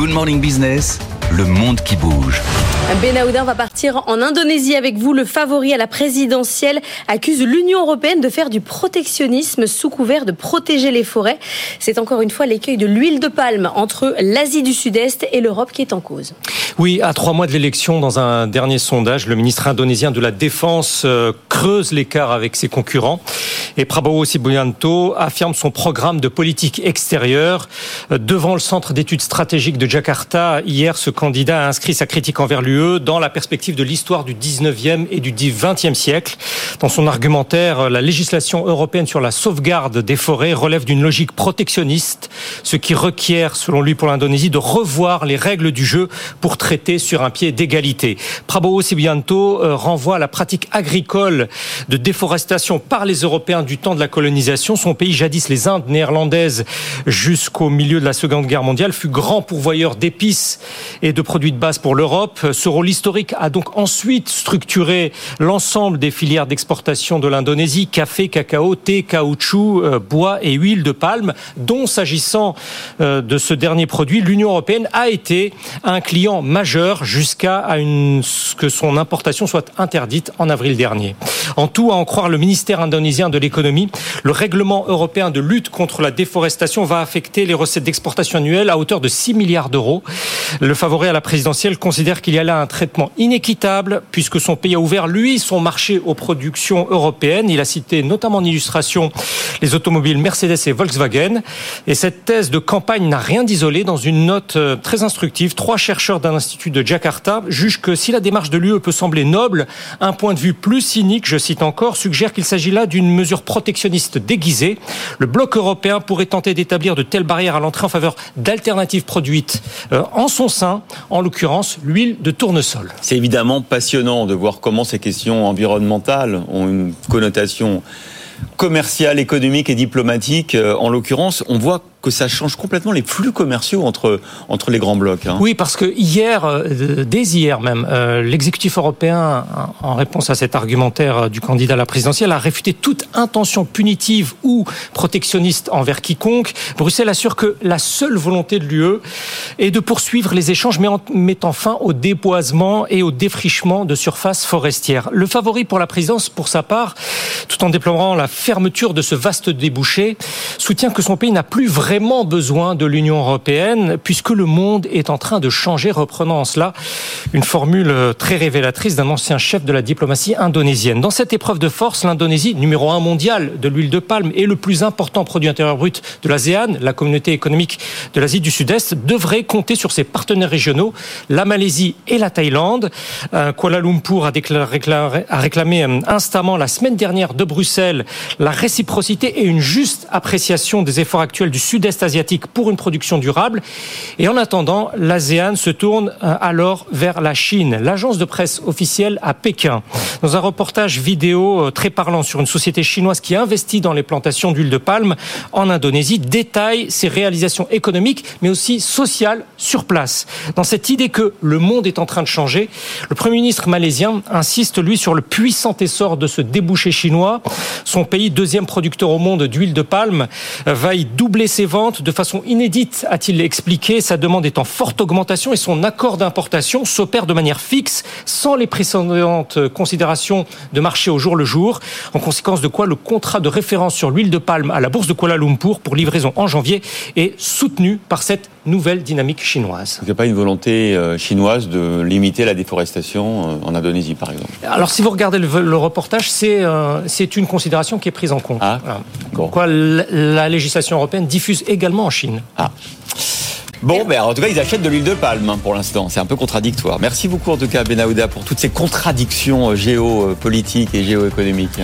Good Morning Business, le monde qui bouge. Benahouda, va partir en Indonésie avec vous. Le favori à la présidentielle accuse l'Union européenne de faire du protectionnisme sous couvert de protéger les forêts. C'est encore une fois l'écueil de l'huile de palme entre l'Asie du Sud-Est et l'Europe qui est en cause. Oui, à trois mois de l'élection, dans un dernier sondage, le ministre indonésien de la Défense euh, creuse l'écart avec ses concurrents. Et Prabowo Sibianto affirme son programme de politique extérieure. Euh, devant le centre d'études stratégiques de Jakarta, hier, ce candidat a inscrit sa critique envers l'UE dans la perspective de l'histoire du 19e et du 20e siècle. Dans son argumentaire, la législation européenne sur la sauvegarde des forêts relève d'une logique protectionniste, ce qui requiert, selon lui, pour l'Indonésie, de revoir les règles du jeu pour traiter sur un pied d'égalité. Prabowo Sibianto euh, renvoie à la pratique agricole de déforestation par les Européens du temps de la colonisation. Son pays, jadis les Indes néerlandaises, jusqu'au milieu de la Seconde Guerre mondiale, fut grand pourvoyeur d'épices et de produits de base pour l'Europe. Ce rôle historique a donc ensuite structuré l'ensemble des filières d'exportation de l'Indonésie, café, cacao, thé, caoutchouc, euh, bois et huile de palme, dont s'agissant euh, de ce dernier produit, l'Union européenne a été un client majeur jusqu'à ce que son importation soit interdite en avril dernier. En tout, à en croire le ministère indonésien de l'économie, le règlement européen de lutte contre la déforestation va affecter les recettes d'exportation annuelles à hauteur de 6 milliards d'euros. Le favori à la présidentielle considère qu'il y a là un traitement inéquitable puisque son pays a ouvert, lui, son marché aux productions européennes. Il a cité notamment en illustration les automobiles Mercedes et Volkswagen. Et cette thèse de campagne n'a rien d'isolé. Dans une note euh, très instructive, trois chercheurs d'un institut de Jakarta jugent que si la démarche de l'UE peut sembler noble, un point de vue plus cynique, je cite encore, suggère qu'il s'agit là d'une mesure protectionniste déguisée. Le bloc européen pourrait tenter d'établir de telles barrières à l'entrée en faveur d'alternatives produites euh, en en l'occurrence l'huile de tournesol. C'est évidemment passionnant de voir comment ces questions environnementales ont une connotation commerciale, économique et diplomatique. Euh, en l'occurrence, on voit que ça change complètement les flux commerciaux entre, entre les grands blocs. Hein. Oui, parce que hier, euh, dès hier même, euh, l'exécutif européen, en réponse à cet argumentaire euh, du candidat à la présidentielle, a réfuté toute intention punitive ou protectionniste envers quiconque. Bruxelles assure que la seule volonté de l'UE est de poursuivre les échanges, mais en mettant fin au déboisement et au défrichement de surfaces forestières. Le favori pour la présidence, pour sa part, tout en déplorant la fermeture de ce vaste débouché, soutient que son pays n'a plus vraiment vraiment besoin de l'Union européenne puisque le monde est en train de changer, reprenant en cela une formule très révélatrice d'un ancien chef de la diplomatie indonésienne. Dans cette épreuve de force, l'Indonésie, numéro un mondial de l'huile de palme et le plus important produit intérieur brut de l'ASEAN, la communauté économique de l'Asie du Sud-Est, devrait compter sur ses partenaires régionaux, la Malaisie et la Thaïlande. Euh, Kuala Lumpur a, a réclamé euh, instamment la semaine dernière de Bruxelles la réciprocité et une juste appréciation des efforts actuels du Sud est asiatique pour une production durable. Et en attendant, l'ASEAN se tourne euh, alors vers la Chine. L'agence de presse officielle à Pékin, dans un reportage vidéo euh, très parlant sur une société chinoise qui investit dans les plantations d'huile de palme en Indonésie, détaille ses réalisations économiques, mais aussi sociales sur place. Dans cette idée que le monde est en train de changer, le Premier ministre malaisien insiste, lui, sur le puissant essor de ce débouché chinois. Son pays, deuxième producteur au monde d'huile de palme, va y doubler ses ventes de façon inédite, a-t-il expliqué. Sa demande est en forte augmentation et son accord d'importation s'opère de manière fixe, sans les précédentes considérations de marché au jour le jour. En conséquence de quoi, le contrat de référence sur l'huile de palme à la bourse de Kuala Lumpur pour livraison en janvier est soutenu par cette nouvelle dynamique chinoise. Il n'y a pas une volonté euh, chinoise de limiter la déforestation euh, en Indonésie, par exemple? Alors, si vous regardez le, reportage, c'est euh, c'est une considération qui est prise en compte. Ah, Quoi, la législation européenne diffuse également en Chine. Ah. Bon, ben, en tout cas, ils achètent de l'huile de palme hein, pour l'instant. C'est un peu contradictoire. Merci beaucoup, en tout cas, Benahouda, pour toutes ces contradictions euh, géopolitiques et géoéconomiques.